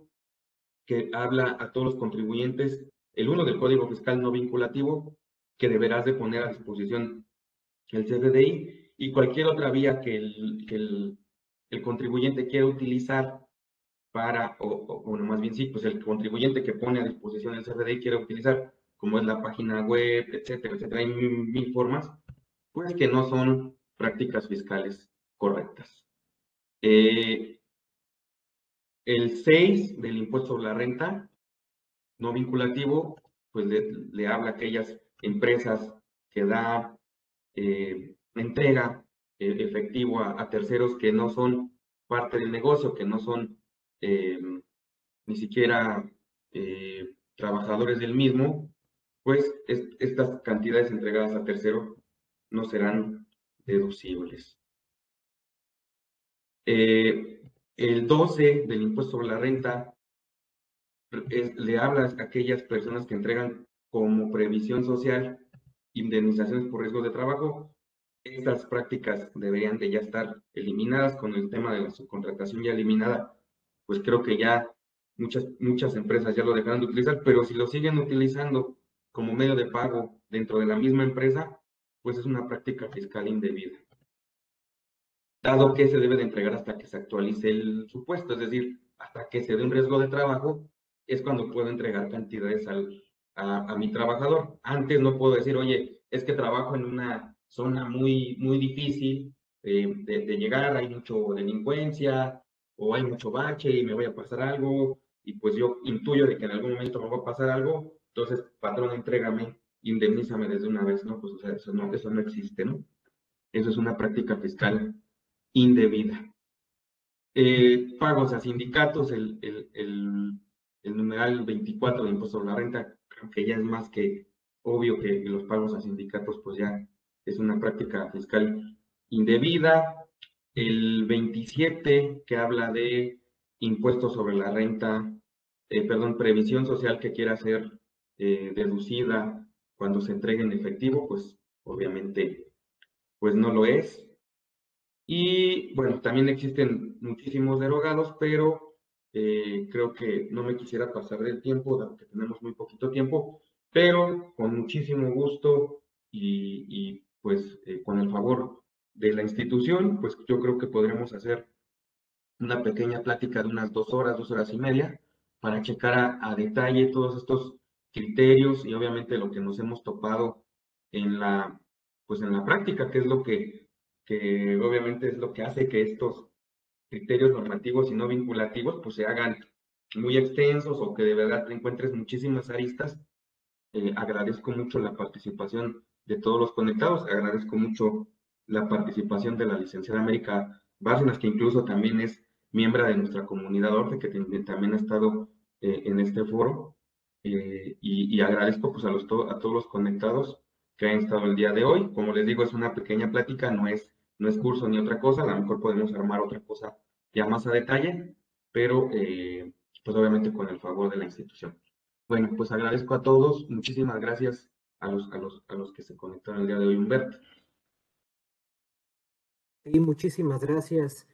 que habla a todos los contribuyentes, el uno del Código Fiscal no vinculativo, que deberás de poner a disposición el CFDI y cualquier otra vía que el, el contribuyente quiera utilizar para, o, bueno, más bien sí, pues el contribuyente que pone a disposición el CFDI quiere utilizar, como es la página web, etcétera, etcétera, hay mil formas, pues que no son prácticas fiscales correctas. Eh, el 6 del impuesto sobre la renta no vinculativo, pues le, habla a aquellas empresas que da eh, entrega eh, efectivo a, terceros que no son parte del negocio, que no son ni siquiera trabajadores del mismo, pues estas cantidades entregadas a tercero no serán deducibles. Eh, el 12 del impuesto sobre la renta le habla a aquellas personas que entregan como previsión social indemnizaciones por riesgo de trabajo. Estas prácticas deberían de ya estar eliminadas con el tema de la subcontratación ya eliminada. Pues creo que ya muchas, muchas empresas ya lo dejarán de utilizar, pero si lo siguen utilizando como medio de pago dentro de la misma empresa, pues es una práctica fiscal indebida. Dado que se debe de entregar hasta que se actualice el supuesto, es decir, hasta que se dé un riesgo de trabajo, es cuando puedo entregar cantidades a, mi trabajador. Antes no puedo decir, oye, es que trabajo en una zona muy, muy difícil eh, de, llegar, hay mucho delincuencia o hay mucho bache y me voy a pasar algo y pues yo intuyo de que en algún momento me va a pasar algo, entonces, patrón, entrégame indemnízame desde una vez, ¿no? Pues eso no, eso no existe, ¿no? Eso es una práctica fiscal indebida. Eh, pagos a sindicatos, el, el, el, numeral 24 de impuesto sobre la renta, creo que ya es más que obvio que los pagos a sindicatos, pues ya es una práctica fiscal indebida. El 27 que habla de impuestos sobre la renta, eh, perdón, previsión social que quiera ser eh, deducida cuando se entregue en efectivo, pues obviamente pues no lo es. Y bueno, también existen muchísimos derogados, pero eh, creo que no me quisiera pasar del tiempo, dado que tenemos muy poquito tiempo, pero con muchísimo gusto y, pues eh, con el favor de la institución, pues yo creo que podremos hacer una pequeña plática de unas dos horas, dos horas y media, para checar a detalle todos estos criterios y obviamente lo que nos hemos topado en la, pues en la práctica, que es lo que, que obviamente es lo que hace que estos criterios normativos y no vinculativos pues se hagan muy extensos o que de verdad te encuentres muchísimas aristas. Eh, agradezco mucho la participación de todos los conectados, agradezco mucho la participación de la licenciada América Bárcenas, que incluso también es miembro de nuestra comunidad Orte, que también ha estado eh, en este foro. Eh, y, agradezco pues, a, los a todos los conectados que han estado el día de hoy. Como les digo, es una pequeña plática, no es, no es curso ni otra cosa, a lo mejor podemos armar otra cosa ya más a detalle, pero eh, pues obviamente con el favor de la institución. Bueno, pues agradezco a todos, muchísimas gracias a los, a los, a los que se conectaron el día de hoy, Humberto. Sí, muchísimas gracias,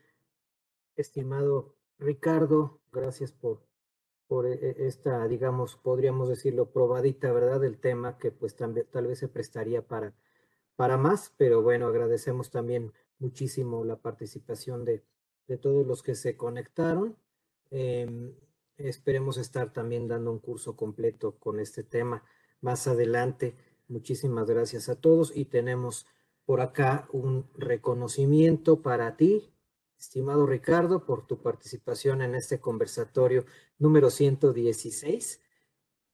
estimado Ricardo, gracias por, por e, e, esta, digamos, podríamos decirlo, probadita, ¿verdad? Del tema que pues también tal vez se prestaría para, para más, pero bueno, agradecemos también muchísimo la participación de, de todos los que se conectaron. Em, esperemos estar también dando un curso completo con este tema más adelante. Muchísimas gracias a todos y tenemos por acá un reconocimiento para ti, estimado Ricardo, por tu participación en este conversatorio número 116.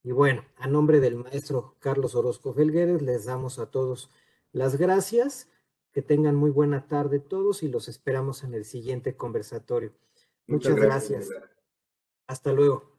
Y bueno, a nombre del maestro Carlos Orozco Felgueres, les damos a todos las gracias. Que tengan muy buena tarde todos y los esperamos en el siguiente conversatorio. Muchas, gracias. Hasta luego.